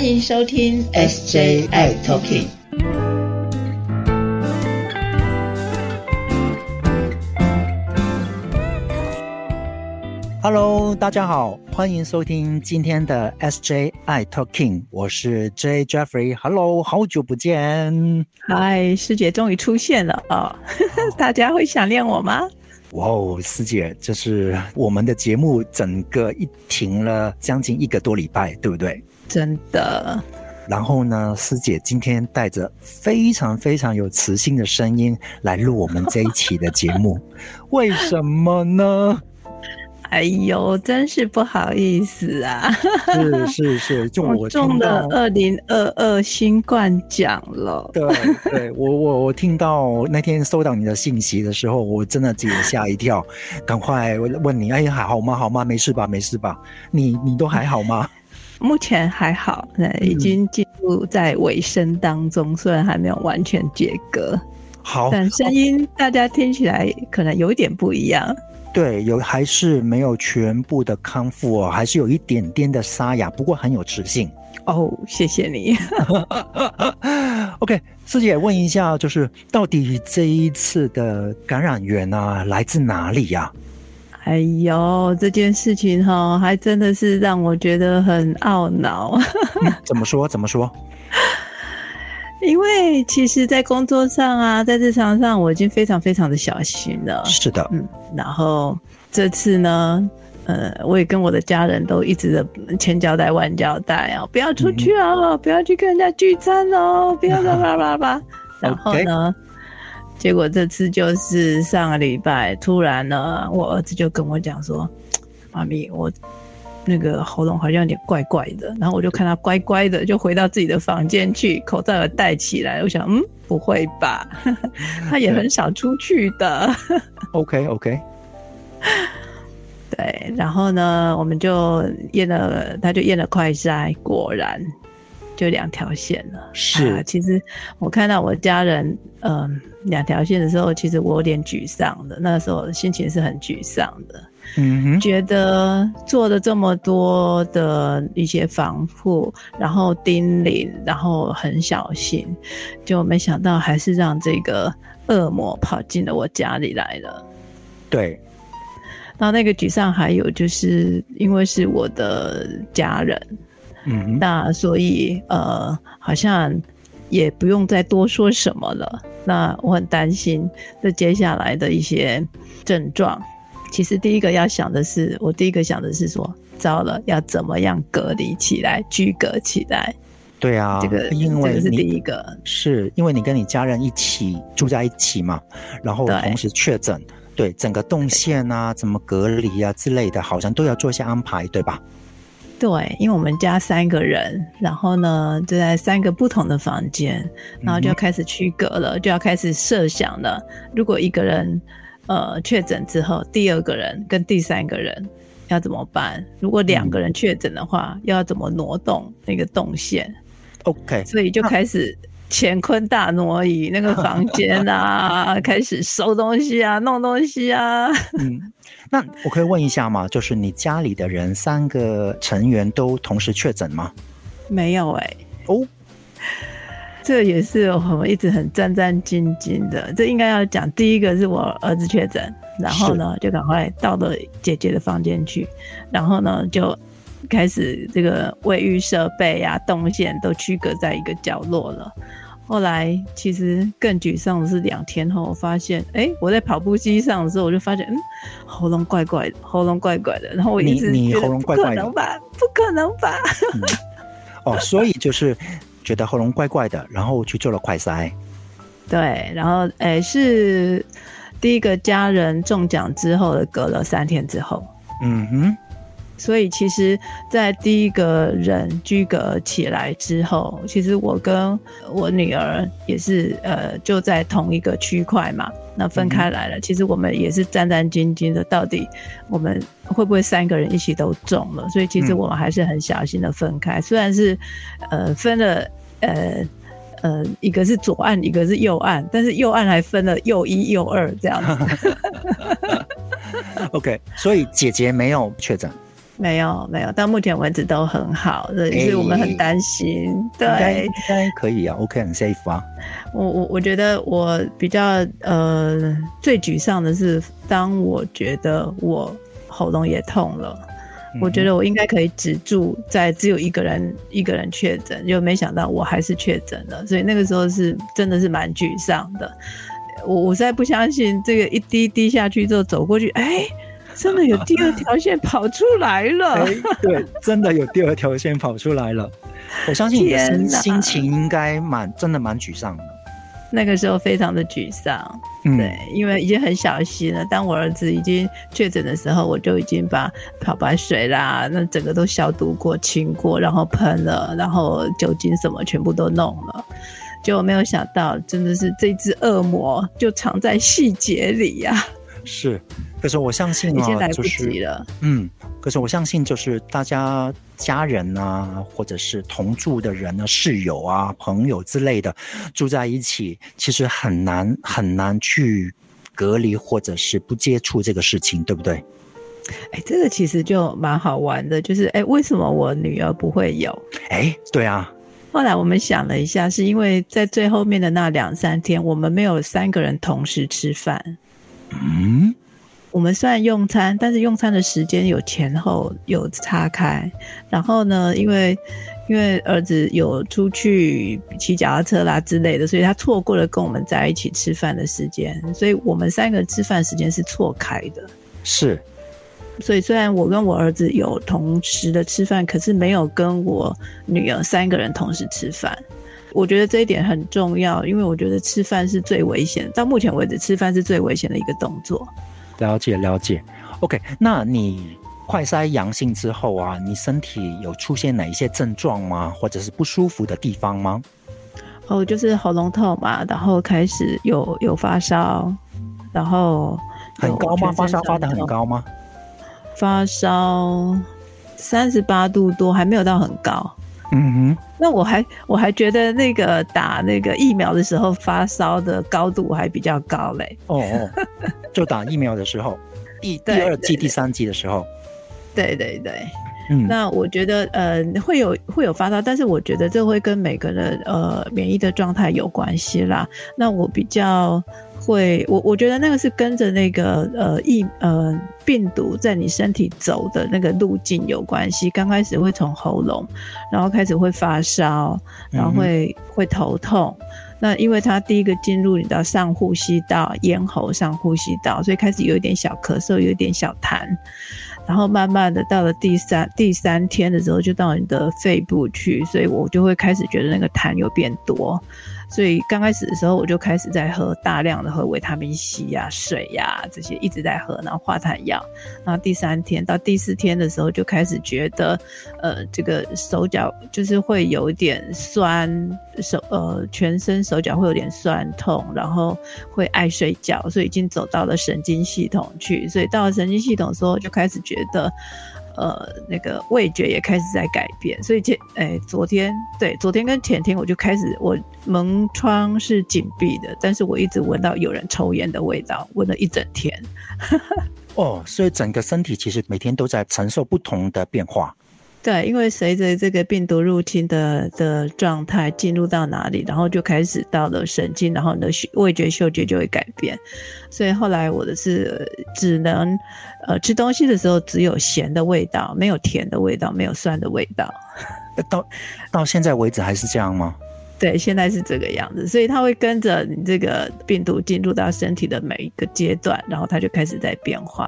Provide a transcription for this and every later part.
欢迎收听 SJI Talking。Hello，大家好，欢迎收听今天的 SJI Talking，我是 J Jeffrey。Hello，好久不见。嗨，师姐终于出现了啊！大家会想念我吗？哇哦，师姐，这是我们的节目整个一停了将近一个多礼拜，对不对？真的。然后呢，师姐今天带着非常非常有磁性的声音来录我们这一期的节目，为什么呢？哎呦，真是不好意思啊！是是是，就我中了二零二二新冠奖了。对对，我我我听到那天收到你的信息的时候，我真的自己吓一跳，赶快问你，哎，还好吗？好吗？没事吧？没事吧？你你都还好吗？目前还好，那已经进入在尾声当中，虽然还没有完全解隔。好，但声音大家听起来可能有一点不一样。对，有还是没有全部的康复哦，还是有一点点的沙哑，不过很有磁性哦。谢谢你。OK，师姐问一下，就是到底这一次的感染源啊，来自哪里呀？哎呦，这件事情哈，还真的是让我觉得很懊恼。怎么说？怎么说？因为其实，在工作上啊，在日常上，我已经非常非常的小心了。是的，嗯。然后这次呢，呃，我也跟我的家人都一直的千交代万交代啊，不要出去啊，不要去跟人家聚餐哦，不要叭叭叭叭。然后呢，结果这次就是上个礼拜，突然呢，我儿子就跟我讲说：“ 妈咪，我。”那个喉咙好像有点怪怪的，然后我就看他乖乖的就回到自己的房间去，口罩也戴起来。我想，嗯，不会吧？他也很少出去的。OK OK。对，然后呢，我们就验了，他就验了快筛，果然就两条线了。是，啊其实我看到我家人，嗯，两条线的时候，其实我有点沮丧的。那时候心情是很沮丧的。嗯，觉得做了这么多的一些防护，然后叮咛，然后很小心，就没想到还是让这个恶魔跑进了我家里来了。对，那那个沮丧还有就是因为是我的家人，嗯，那所以呃，好像也不用再多说什么了。那我很担心这接下来的一些症状。其实第一个要想的是，我第一个想的是说，糟了，要怎么样隔离起来、居隔起来？对啊，这个因为是第一个，是因为你跟你家人一起住在一起嘛，然后同时确诊，对整个动线啊、怎么隔离啊之类的，好像都要做一些安排，对吧？对，因为我们家三个人，然后呢就在三个不同的房间，然后就要开始区隔了，就要开始设想了，如果一个人。呃，确诊之后，第二个人跟第三个人要怎么办？如果两个人确诊的话，又要怎么挪动那个动线？OK，所以就开始乾坤大挪移那个房间啊，开始收东西啊，弄东西啊。嗯，那我可以问一下吗？就是你家里的人三个成员都同时确诊吗？没有哎。哦。这也是我们一直很战战兢兢的。这应该要讲，第一个是我儿子确诊，然后呢就赶快到了姐姐的房间去，然后呢就开始这个卫浴设备啊、动线都区隔在一个角落了。后来其实更沮丧的是两天后，我发现，哎，我在跑步机上的时候，我就发现，嗯，喉咙怪怪的，喉咙怪怪的。然后我一直你喉咙怪怪的，不可能吧？不可能吧？哦，所以就是。觉得喉咙怪怪的，然后去做了快筛。对，然后诶是第一个家人中奖之后的，隔了三天之后。嗯哼。所以其实，在第一个人居隔起来之后，其实我跟我女儿也是呃就在同一个区块嘛，那分开来了。其实我们也是战战兢兢的，到底我们会不会三个人一起都中了？所以其实我们还是很小心的分开，虽然是呃分了呃呃一个是左岸，一个是右岸，但是右岸还分了右一右二这样子。OK，所以姐姐没有确诊。没有没有，到目前为止都很好，所以我们很担心。对，应该可以啊，OK，很 safe 啊。我我我觉得我比较呃最沮丧的是，当我觉得我喉咙也痛了，我觉得我应该可以止住在只有一个人一个人确诊，就没想到我还是确诊了，所以那个时候是真的是蛮沮丧的。我我实在不相信这个一滴滴下去之后走过去，哎。真的有第二条线跑出来了，对，真的有第二条线跑出来了。我相信你的心心情应该蛮真的蛮沮丧的。那个时候非常的沮丧，对，因为已经很小心了。当我儿子已经确诊的时候，我就已经把漂白水啦，那整个都消毒过、清过，然后喷了，然后酒精什么全部都弄了。结果没有想到，真的是这只恶魔就藏在细节里呀。是。可是我相信啊，就是嗯，可是我相信就是大家家人啊，或者是同住的人啊，室友啊、朋友之类的住在一起，其实很难很难去隔离或者是不接触这个事情，对不对？哎，这个其实就蛮好玩的，就是哎，为什么我女儿不会有？哎，对啊。后来我们想了一下，是因为在最后面的那两三天，我们没有三个人同时吃饭。嗯。我们虽然用餐，但是用餐的时间有前后有岔开。然后呢，因为因为儿子有出去骑脚踏车啦之类的，所以他错过了跟我们在一起吃饭的时间。所以我们三个吃饭时间是错开的。是。所以虽然我跟我儿子有同时的吃饭，可是没有跟我女儿三个人同时吃饭。我觉得这一点很重要，因为我觉得吃饭是最危险。到目前为止，吃饭是最危险的一个动作。了解了解，OK。那你快筛阳性之后啊，你身体有出现哪一些症状吗？或者是不舒服的地方吗？哦，就是喉咙痛嘛，然后开始有有发烧，然后很高吗？发烧发的很高吗？发烧三十八度多，还没有到很高。嗯哼，那我还我还觉得那个打那个疫苗的时候发烧的高度还比较高嘞。哦哦，就打疫苗的时候，第 第二季、第三季的时候。对对对，嗯，那我觉得呃会有会有发烧，但是我觉得这会跟每个人呃免疫的状态有关系啦。那我比较。会，我我觉得那个是跟着那个呃疫呃病毒在你身体走的那个路径有关系。刚开始会从喉咙，然后开始会发烧，然后会会头痛。那因为它第一个进入你的上呼吸道，咽喉上呼吸道，所以开始有一点小咳嗽，有一点小痰。然后慢慢的到了第三第三天的时候，就到你的肺部去，所以我就会开始觉得那个痰有变多。所以刚开始的时候，我就开始在喝大量的喝维他命 C 呀、水呀这些，一直在喝，然后化痰药。然后第三天到第四天的时候，就开始觉得，呃，这个手脚就是会有点酸，手呃全身手脚会有点酸痛，然后会爱睡觉，所以已经走到了神经系统去。所以到了神经系统的时候，就开始觉得。呃，那个味觉也开始在改变，所以前哎，昨天对，昨天跟前天我就开始，我门窗是紧闭的，但是我一直闻到有人抽烟的味道，闻了一整天。哦，所以整个身体其实每天都在承受不同的变化。对，因为随着这个病毒入侵的的状态进入到哪里，然后就开始到了神经，然后你的味觉、嗅觉就会改变。所以后来我的是只能，呃，吃东西的时候只有咸的味道，没有甜的味道，没有酸的味道。到到现在为止还是这样吗？对，现在是这个样子。所以它会跟着你这个病毒进入到身体的每一个阶段，然后它就开始在变化。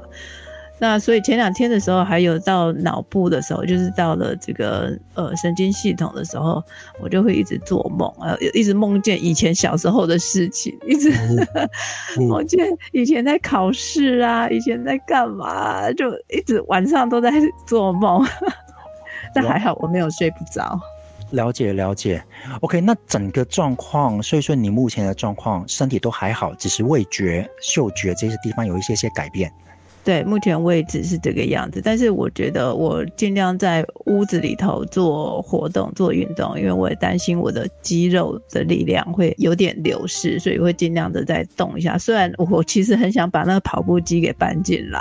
那所以前两天的时候，还有到脑部的时候，就是到了这个呃神经系统的时候，我就会一直做梦啊，一直梦见以前小时候的事情，一直 梦见以前在考试啊，以前在干嘛，就一直晚上都在做梦。但还好我没有睡不着。了解了解，OK，那整个状况，所以说你目前的状况，身体都还好，只是味觉、嗅觉这些地方有一些些改变。对，目前为止是这个样子。但是我觉得我尽量在屋子里头做活动、做运动，因为我也担心我的肌肉的力量会有点流失，所以会尽量的再动一下。虽然我其实很想把那个跑步机给搬进来，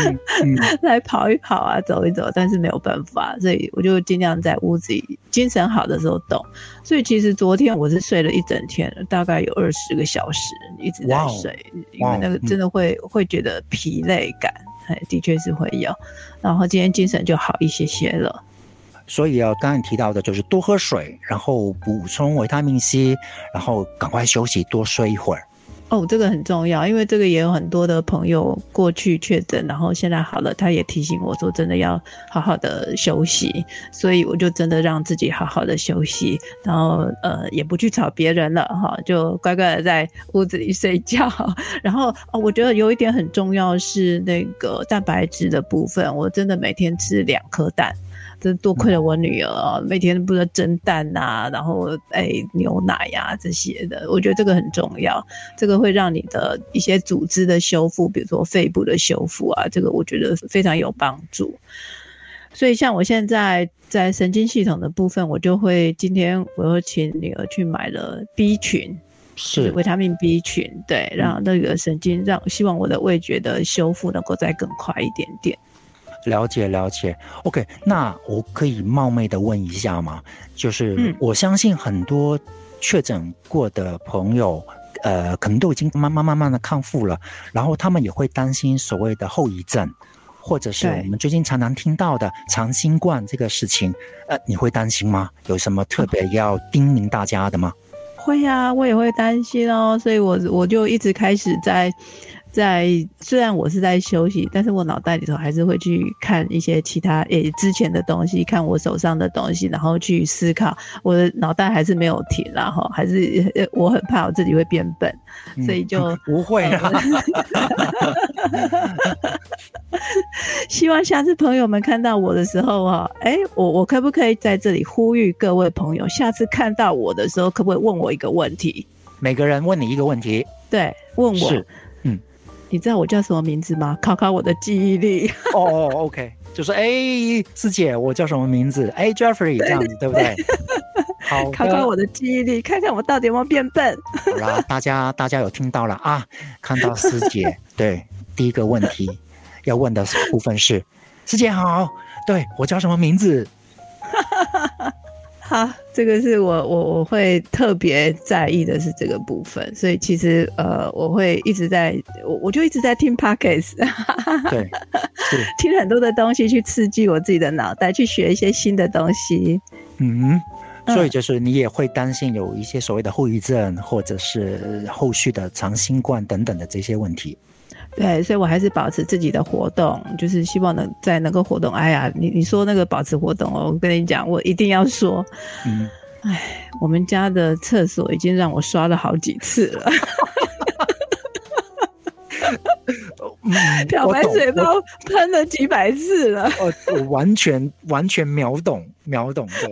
来跑一跑啊，走一走，但是没有办法，所以我就尽量在屋子里精神好的时候动。所以其实昨天我是睡了一整天，大概有二十个小时一直在睡，因为那个真的会会觉得疲。累累感，哎，的确是会有，然后今天精神就好一些些了。所以啊，刚刚提到的就是多喝水，然后补充维他命 C，然后赶快休息，多睡一会儿。哦，这个很重要，因为这个也有很多的朋友过去确诊，然后现在好了，他也提醒我说，真的要好好的休息，所以我就真的让自己好好的休息，然后呃，也不去吵别人了哈，就乖乖的在屋子里睡觉。然后哦，我觉得有一点很重要是那个蛋白质的部分，我真的每天吃两颗蛋。这多亏了我女儿，每天不知道蒸蛋呐，然后哎牛奶呀这些的，我觉得这个很重要，这个会让你的一些组织的修复，比如说肺部的修复啊，这个我觉得非常有帮助。所以像我现在在神经系统的部分，我就会今天我又请女儿去买了 B 群，是维他命 B 群，对，让那个神经让希望我的味觉的修复能够再更快一点点。了解了解，OK，那我可以冒昧的问一下吗？就是我相信很多确诊过的朋友，呃，可能都已经慢慢慢慢的康复了，然后他们也会担心所谓的后遗症，或者是我们最近常常听到的长新冠这个事情，呃，你会担心吗？有什么特别要叮咛大家的吗？会呀，我也会担心哦，所以我我就一直开始在。在虽然我是在休息，但是我脑袋里头还是会去看一些其他诶之前的东西，看我手上的东西，然后去思考。我的脑袋还是没有停，然后还是我很怕我自己会变笨，所以就不会啊。希望下次朋友们看到我的时候啊，哎，我我可不可以在这里呼吁各位朋友，下次看到我的时候，可不可以问我一个问题？每个人问你一个问题，对，问我。你知道我叫什么名字吗？考考我的记忆力。哦，OK，就是哎，师姐，我叫什么名字？哎，Jeffrey，这样子对不对？好，考考我的记忆力，看看我到底有没有变笨。好啦，大家大家有听到了啊？看到师姐，对，第一个问题要问的部分是，师姐好，对我叫什么名字？好，这个是我我我会特别在意的是这个部分，所以其实呃，我会一直在，我我就一直在听 podcast，对，听很多的东西去刺激我自己的脑袋，去学一些新的东西。嗯，所以就是你也会担心有一些所谓的后遗症，或者是后续的长新冠等等的这些问题。对，所以我还是保持自己的活动，就是希望能在能够活动。哎呀，你你说那个保持活动哦，我跟你讲，我一定要说。嗯，哎，我们家的厕所已经让我刷了好几次了，漂白水都喷了几百次了。哦，我完全完全秒懂秒懂的。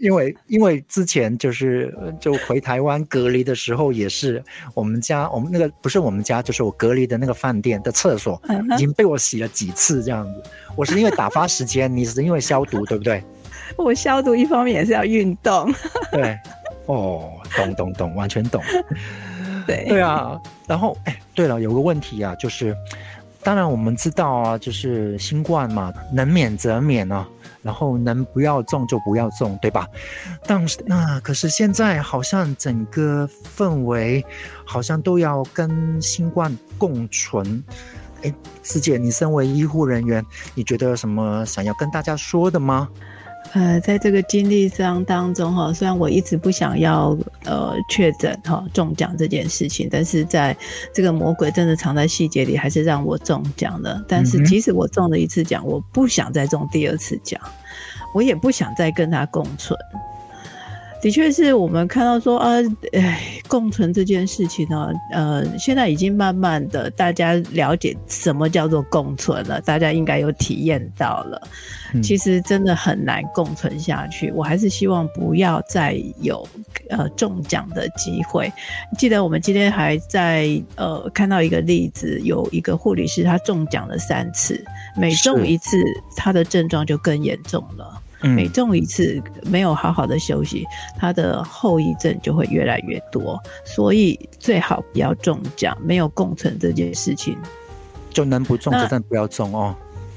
因为因为之前就是就回台湾隔离的时候，也是我们家我们那个不是我们家，就是我隔离的那个饭店的厕所已经被我洗了几次这样子。我是因为打发时间，你是因为消毒，对不对？我消毒一方面也是要运动。对，哦，懂懂懂，完全懂。对对啊，然后哎，对了，有个问题啊，就是当然我们知道啊，就是新冠嘛，能免则免啊。然后能不要种就不要种，对吧？但是那可是现在好像整个氛围好像都要跟新冠共存。哎，师姐，你身为医护人员，你觉得有什么想要跟大家说的吗？呃，在这个经历上当中哈，虽然我一直不想要呃确诊哈中奖这件事情，但是在这个魔鬼真的藏在细节里，还是让我中奖了。但是即使我中了一次奖，我不想再中第二次奖，我也不想再跟他共存。的确是我们看到说啊，哎，共存这件事情呢，呃，现在已经慢慢的大家了解什么叫做共存了，大家应该有体验到了。其实真的很难共存下去，我还是希望不要再有呃中奖的机会。记得我们今天还在呃看到一个例子，有一个护理师他中奖了三次，每中一次他的症状就更严重了。每中一次没有好好的休息，他的后遗症就会越来越多。所以最好不要中奖，没有共存这件事情，就能不中就真的不要中哦。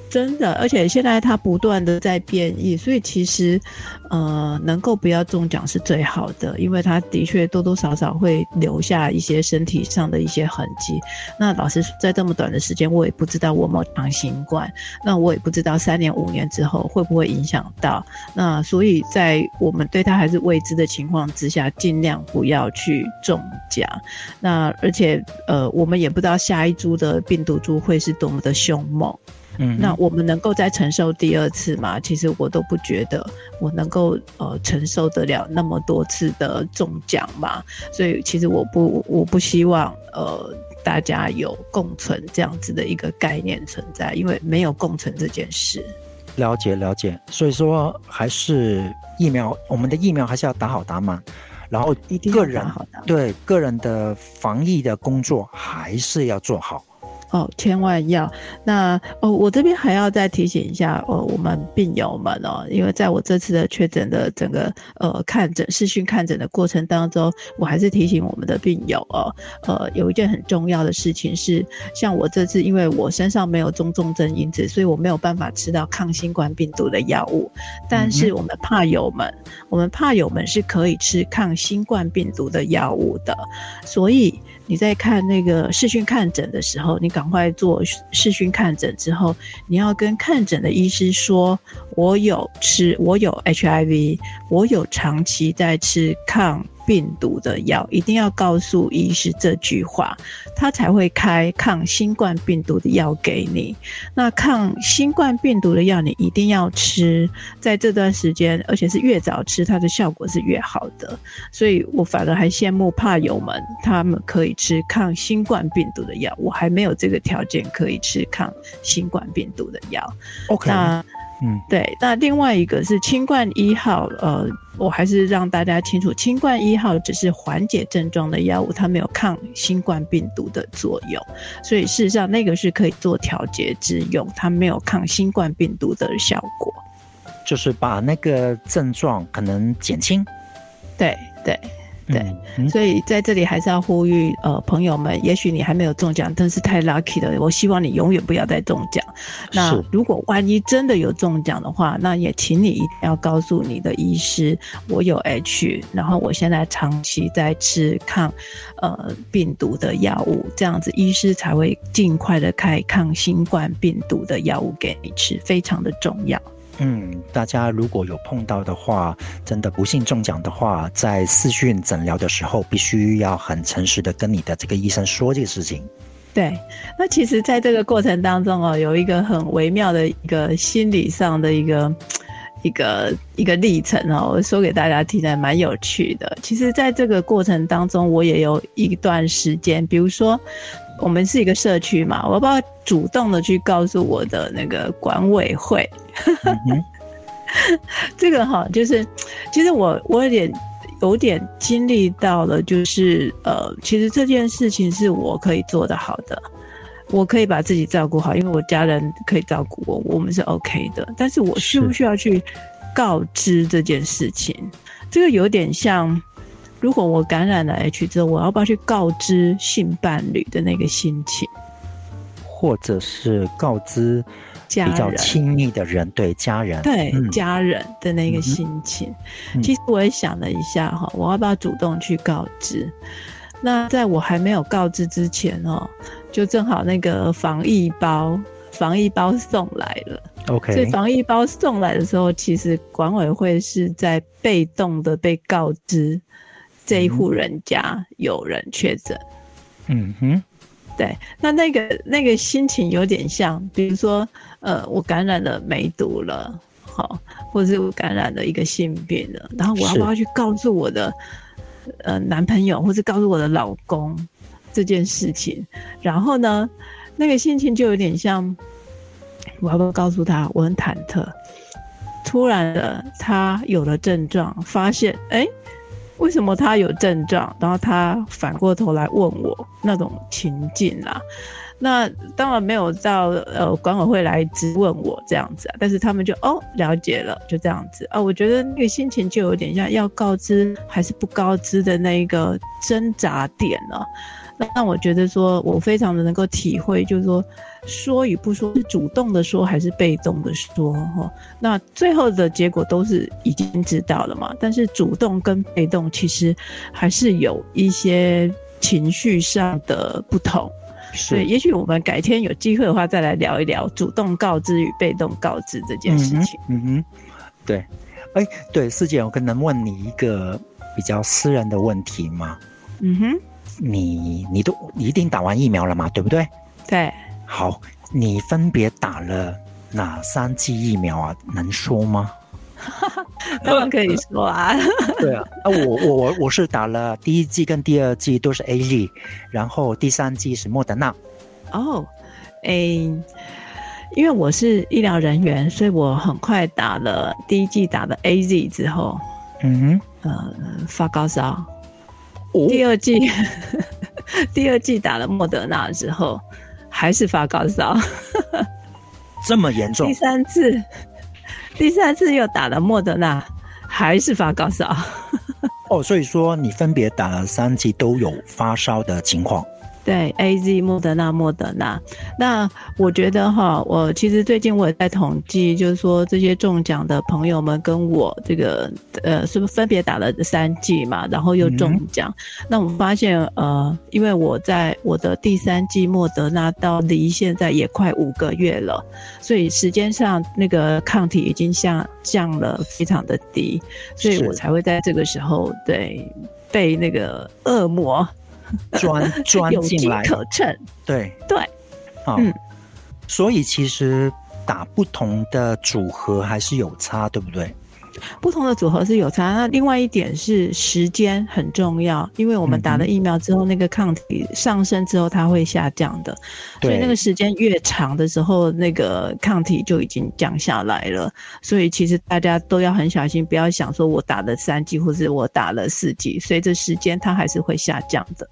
真的，而且现在它不断的在变异，所以其实，呃，能够不要中奖是最好的，因为它的确多多少少会留下一些身体上的一些痕迹。那老师在这么短的时间，我也不知道我有没有长新冠，那我也不知道三年五年之后会不会影响到。那所以在我们对它还是未知的情况之下，尽量不要去中奖。那而且，呃，我们也不知道下一株的病毒株会是多么的凶猛。嗯，那我们能够再承受第二次吗？其实我都不觉得我能够呃承受得了那么多次的中奖嘛。所以其实我不我不希望呃大家有共存这样子的一个概念存在，因为没有共存这件事。了解了解，所以说还是疫苗，我们的疫苗还是要打好打满，然后个人对个人的防疫的工作还是要做好。哦，千万要。那哦，我这边还要再提醒一下哦，我们病友们哦，因为在我这次的确诊的整个呃看诊视讯看诊的过程当中，我还是提醒我们的病友哦，呃，有一件很重要的事情是，像我这次因为我身上没有中重症因子，所以我没有办法吃到抗新冠病毒的药物，但是我们怕友们，我们怕友们是可以吃抗新冠病毒的药物的，所以。你在看那个视讯看诊的时候，你赶快做视讯看诊之后，你要跟看诊的医师说：“我有吃，我有 HIV，我有长期在吃抗。”病毒的药一定要告诉医师这句话，他才会开抗新冠病毒的药给你。那抗新冠病毒的药你一定要吃，在这段时间，而且是越早吃，它的效果是越好的。所以我反而还羡慕怕友们，他们可以吃抗新冠病毒的药，我还没有这个条件可以吃抗新冠病毒的药。OK。嗯，对。那另外一个是清冠一号，呃，我还是让大家清楚，清冠一号只是缓解症状的药物，它没有抗新冠病毒的作用，所以事实上那个是可以做调节之用，它没有抗新冠病毒的效果，就是把那个症状可能减轻。对对。对，所以在这里还是要呼吁呃朋友们，也许你还没有中奖，但是太 lucky 了，我希望你永远不要再中奖。那如果万一真的有中奖的话，那也请你一定要告诉你的医师，我有 H，然后我现在长期在吃抗呃病毒的药物，这样子医师才会尽快的开抗新冠病毒的药物给你吃，非常的重要。嗯，大家如果有碰到的话，真的不幸中奖的话，在视讯诊疗的时候，必须要很诚实的跟你的这个医生说这个事情。对，那其实，在这个过程当中哦，有一个很微妙的一个心理上的一个 一个一个历程哦，我说给大家听，还蛮有趣的。其实，在这个过程当中，我也有一段时间，比如说。我们是一个社区嘛，我要不要主动的去告诉我的那个管委会？这个哈，就是其实我我有点有点经历到了，就是呃，其实这件事情是我可以做得好的，我可以把自己照顾好，因为我家人可以照顾我，我们是 OK 的。但是我需不需要去告知这件事情？这个有点像。如果我感染了 H 之后，我要不要去告知性伴侣的那个心情，或者是告知比较亲密的人，对家人，对家人的那个心情？其实我也想了一下哈，我要不要主动去告知？那在我还没有告知之前哦，就正好那个防疫包，防疫包送来了。OK，所以防疫包送来的时候，其实管委会是在被动的被告知。这一户人家有人确诊，嗯哼，对，那那个那个心情有点像，比如说，呃，我感染了梅毒了，好，或者是感染了一个性病了，然后我要不要去告诉我的呃男朋友，或是告诉我的老公这件事情？然后呢，那个心情就有点像，我要不要告诉他？我很忐忑。突然的，他有了症状，发现哎，为什么他有症状？然后他反过头来问我那种情境啊。那当然没有到呃管委会来质问我这样子啊，但是他们就哦了解了，就这样子啊。我觉得那个心情就有点像要告知还是不告知的那一个挣扎点了。那我觉得说我非常的能够体会，就是说说与不说是主动的说还是被动的说哈。那最后的结果都是已经知道了嘛，但是主动跟被动其实还是有一些情绪上的不同。对，也许我们改天有机会的话，再来聊一聊主动告知与被动告知这件事情。嗯哼，对，哎，对，师姐，我可能问你一个比较私人的问题吗？嗯哼，你你都一定打完疫苗了嘛？对不对？对。好，你分别打了哪三剂疫苗啊？能说吗？当然可以说啊，对啊，啊我我我我是打了第一剂跟第二剂都是 A Z，然后第三剂是莫德纳。哦，诶，因为我是医疗人员，所以我很快打了第一剂打了 A Z 之后，嗯哼，呃发高烧。第二季 第二季打了莫德纳之后，还是发高烧，这么严重？第三次。第三次又打了莫德纳，还是发高烧。哦，所以说你分别打了三剂都有发烧的情况。对，A Z 莫德纳莫德纳，那我觉得哈，我其实最近我也在统计，就是说这些中奖的朋友们跟我这个呃，是不是分别打了三剂嘛，然后又中奖？那我发现呃，因为我在我的第三剂莫德纳到离现在也快五个月了，所以时间上那个抗体已经下降了非常的低，所以我才会在这个时候对被那个恶魔。钻钻进来，可乘。对。对，嗯，所以其实打不同的组合还是有差，对不对？不同的组合是有差。那另外一点是时间很重要，因为我们打了疫苗之后，那个抗体上升之后它会下降的，所以那个时间越长的时候，那个抗体就已经降下来了。所以其实大家都要很小心，不要想说我打了三剂或者我打了四剂，随着时间它还是会下降的。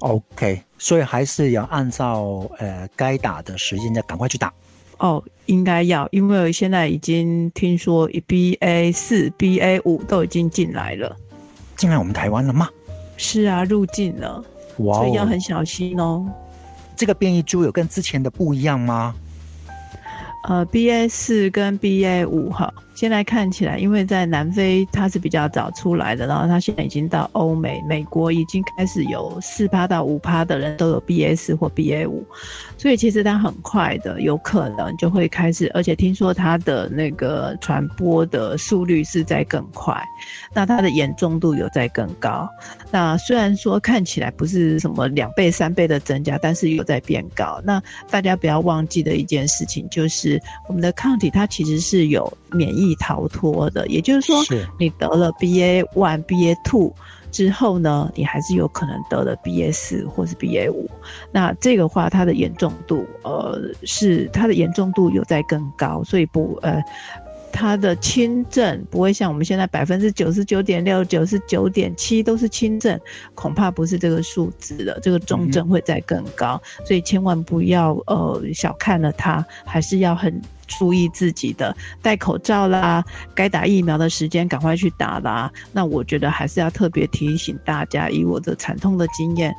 OK，所以还是要按照呃该打的时间，再赶快去打。哦，应该要，因为现在已经听说 BA 四、BA 五都已经进来了，进来我们台湾了吗？是啊，入境了，哇所以要很小心哦。这个变异株有跟之前的不一样吗？呃，BA 四跟 BA 五哈。现在看起来，因为在南非它是比较早出来的，然后它现在已经到欧美、美国已经开始有四趴到五趴的人都有 B S 或 BA 五，所以其实它很快的，有可能就会开始，而且听说它的那个传播的速率是在更快，那它的严重度有在更高。那虽然说看起来不是什么两倍、三倍的增加，但是有在变高。那大家不要忘记的一件事情就是，我们的抗体它其实是有免疫。逃脱的，也就是说，你得了 BA one、BA two 之后呢，你还是有可能得了 BA 四或是 BA 五。那这个话，它的严重度，呃，是它的严重度有在更高，所以不，呃，它的轻症不会像我们现在百分之九十九点六、九十九点七都是轻症，恐怕不是这个数字了，这个重症会再更高，所以千万不要呃小看了它，还是要很。注意自己的戴口罩啦，该打疫苗的时间赶快去打啦。那我觉得还是要特别提醒大家，以我的惨痛的经验，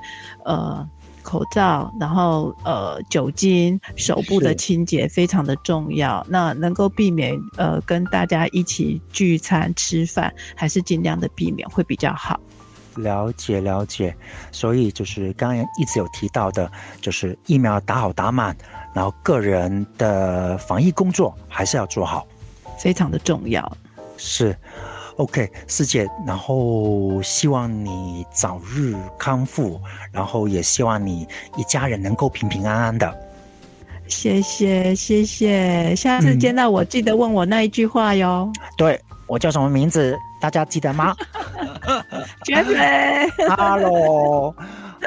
呃，口罩，然后呃，酒精，手部的清洁非常的重要。那能够避免呃跟大家一起聚餐吃饭，还是尽量的避免会比较好。了解了解，所以就是刚刚一直有提到的，就是疫苗打好打满。然后个人的防疫工作还是要做好，非常的重要。是，OK，师姐，然后希望你早日康复，然后也希望你一家人能够平平安安的。谢谢谢谢，下次见到我记得问我那一句话哟。对我叫什么名字？大家记得吗？绝美。Hello，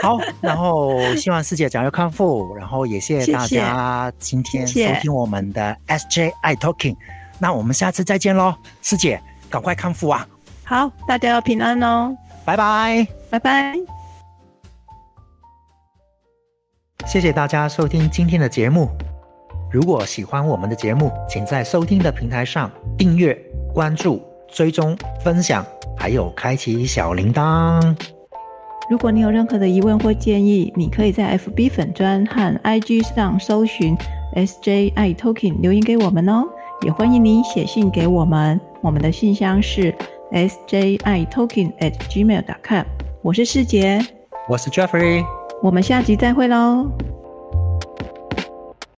好，然后希望师姐早日康复，然后也谢谢大家今天收听我们的 SJI Talking。那我们下次再见喽，师姐，赶快康复啊！好，大家要平安哦，拜拜，拜拜。谢谢大家收听今天的节目。如果喜欢我们的节目，请在收听的平台上订阅、关注、追踪、分享，还有开启小铃铛。如果你有任何的疑问或建议，你可以在 FB 粉专和 IG 上搜寻 SJI Talking 留言给我们哦。也欢迎你写信给我们，我们的信箱是 SJI Talking at gmail.com。我是世杰，我是 Jeffrey，我们下集再会喽。